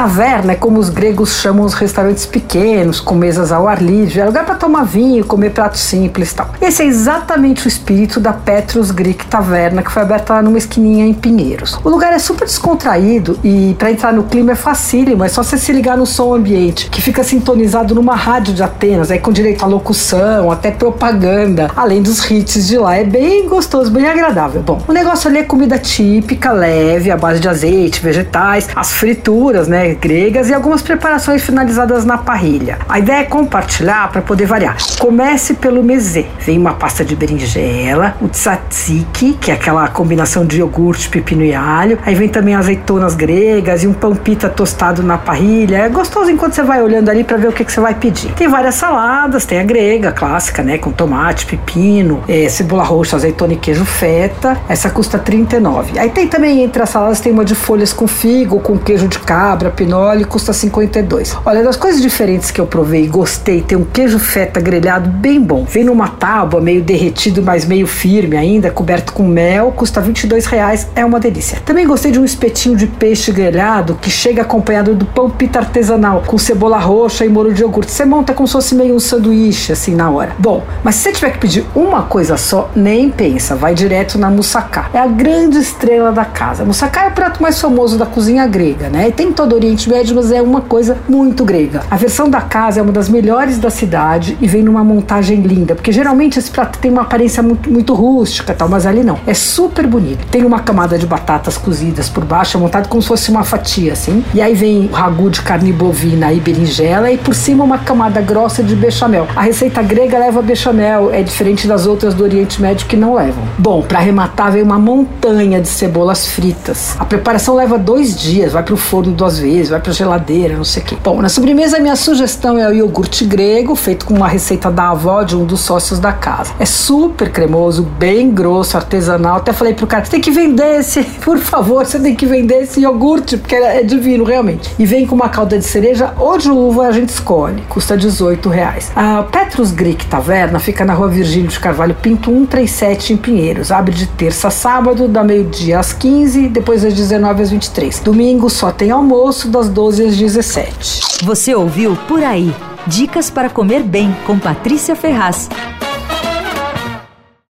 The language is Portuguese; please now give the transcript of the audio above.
taverna é como os gregos chamam os restaurantes pequenos, com mesas ao ar livre, é lugar para tomar vinho, comer pratos simples e tal. Esse é exatamente o espírito da Petrus Greek Taverna, que foi aberta numa esquininha em Pinheiros. O lugar é super descontraído e para entrar no clima é facílimo, é só você se ligar no som ambiente, que fica sintonizado numa rádio de Atenas, aí com direito à locução, até propaganda, além dos hits de lá. É bem gostoso, bem agradável. Bom, o negócio ali é comida típica, leve, à base de azeite, vegetais, as frituras, né, gregas e algumas preparações finalizadas na parrilha. A ideia é compartilhar para poder variar. Comece pelo mezê. Vem uma pasta de berinjela, o tzatziki, que é aquela combinação de iogurte, pepino e alho. Aí vem também azeitonas gregas e um pão pita tostado na parrilha. É gostoso enquanto você vai olhando ali para ver o que, que você vai pedir. Tem várias saladas, tem a grega, clássica, né, com tomate, pepino, é, cebola roxa, azeitona e queijo feta. Essa custa 39. Aí tem também entre as saladas tem uma de folhas com figo, com queijo de cabra, pinole, custa 52. Olha, das coisas diferentes que eu provei e gostei, tem um queijo feta grelhado bem bom. Vem numa tábua meio derretido, mas meio firme ainda, coberto com mel, custa 22 reais, é uma delícia. Também gostei de um espetinho de peixe grelhado que chega acompanhado do pão pita artesanal, com cebola roxa e molho de iogurte. Você monta como se fosse meio um sanduíche, assim, na hora. Bom, mas se você tiver que pedir uma coisa só, nem pensa, vai direto na moussaka. É a grande estrela da casa. Moussaka é o prato mais famoso da cozinha grega, né? E tem todo Oriente Médio, mas é uma coisa muito grega. A versão da casa é uma das melhores da cidade e vem numa montagem linda, porque geralmente esse prato tem uma aparência muito, muito rústica tal, mas ali não. É super bonito. Tem uma camada de batatas cozidas por baixo, é montado como se fosse uma fatia, assim. E aí vem o ragu de carne bovina e berinjela e por cima uma camada grossa de bechamel. A receita grega leva bechamel, é diferente das outras do Oriente Médio que não levam. Bom, para arrematar vem uma montanha de cebolas fritas. A preparação leva dois dias, vai pro forno duas vezes, vai pra geladeira, não sei o quê. Bom, na sobremesa minha sugestão é o iogurte grego, feito com uma receita da avó de um dos sócios da casa. É super cremoso, bem grosso, artesanal. Até falei pro cara, você tem que vender esse, por favor, você tem que vender esse iogurte, porque é divino, realmente. E vem com uma calda de cereja ou de uva, a gente escolhe. Custa 18 reais. A Petrus Greek Taverna fica na rua Virgílio de Carvalho Pinto 137 em Pinheiros. Abre de terça a sábado, da meio-dia às 15, depois das 19 às 23. Domingo só tem almoço, das 12 às 17. Você ouviu Por Aí. Dicas para comer bem com Patrícia Ferraz.